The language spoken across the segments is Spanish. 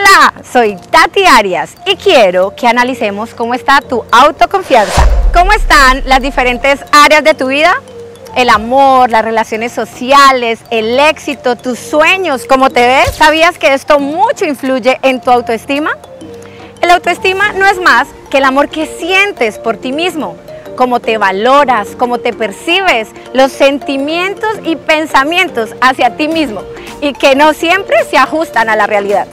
Hola, soy Tati Arias y quiero que analicemos cómo está tu autoconfianza. ¿Cómo están las diferentes áreas de tu vida? El amor, las relaciones sociales, el éxito, tus sueños, cómo te ves. ¿Sabías que esto mucho influye en tu autoestima? El autoestima no es más que el amor que sientes por ti mismo, cómo te valoras, cómo te percibes, los sentimientos y pensamientos hacia ti mismo y que no siempre se ajustan a la realidad.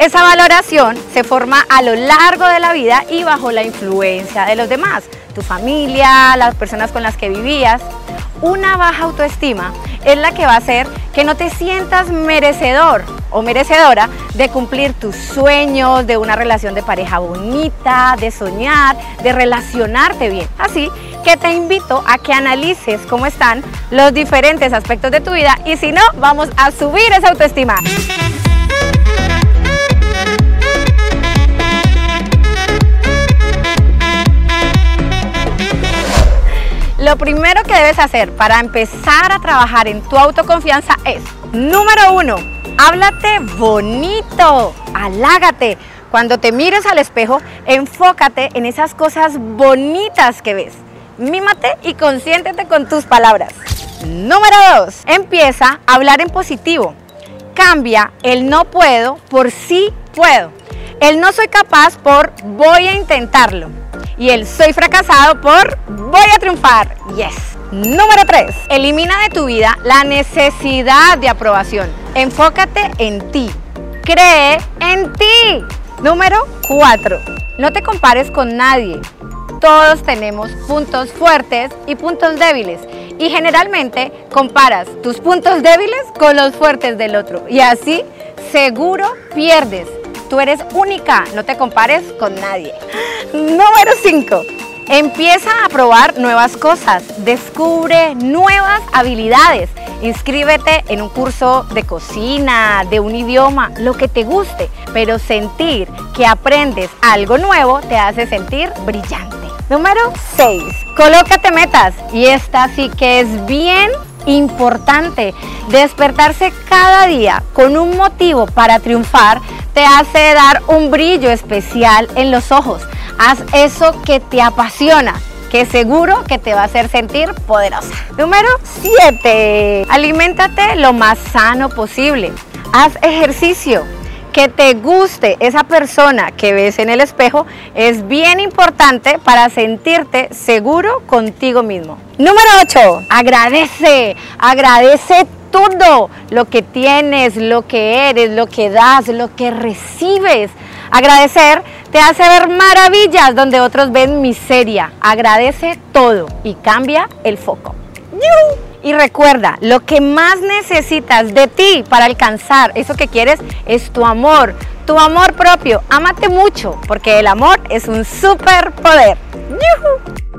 Esa valoración se forma a lo largo de la vida y bajo la influencia de los demás, tu familia, las personas con las que vivías. Una baja autoestima es la que va a hacer que no te sientas merecedor o merecedora de cumplir tus sueños, de una relación de pareja bonita, de soñar, de relacionarte bien. Así que te invito a que analices cómo están los diferentes aspectos de tu vida y si no, vamos a subir esa autoestima. Lo primero que debes hacer para empezar a trabajar en tu autoconfianza es, número uno, háblate bonito, halágate. Cuando te mires al espejo, enfócate en esas cosas bonitas que ves. Mímate y consiéntete con tus palabras. Número dos, empieza a hablar en positivo. Cambia el no puedo por sí puedo. El no soy capaz por voy a intentarlo y el soy fracasado por voy a triunfar. Yes. Número 3. Elimina de tu vida la necesidad de aprobación. Enfócate en ti. Cree en ti. Número 4. No te compares con nadie. Todos tenemos puntos fuertes y puntos débiles. Y generalmente comparas tus puntos débiles con los fuertes del otro. Y así seguro pierdes. Tú eres única, no te compares con nadie. Número 5. Empieza a probar nuevas cosas, descubre nuevas habilidades, inscríbete en un curso de cocina, de un idioma, lo que te guste, pero sentir que aprendes algo nuevo te hace sentir brillante. Número 6. Colócate metas y esta sí que es bien importante. Despertarse cada día con un motivo para triunfar te hace dar un brillo especial en los ojos. Haz eso que te apasiona que seguro que te va a hacer sentir poderosa. Número 7. Aliméntate lo más sano posible. Haz ejercicio. Que te guste esa persona que ves en el espejo es bien importante para sentirte seguro contigo mismo. Número 8. Agradece. Agradece todo lo que tienes, lo que eres, lo que das, lo que recibes. Agradecer te hace ver maravillas donde otros ven miseria. Agradece todo y cambia el foco. Y recuerda, lo que más necesitas de ti para alcanzar eso que quieres es tu amor, tu amor propio. Ámate mucho porque el amor es un superpoder. ¡Yuhu!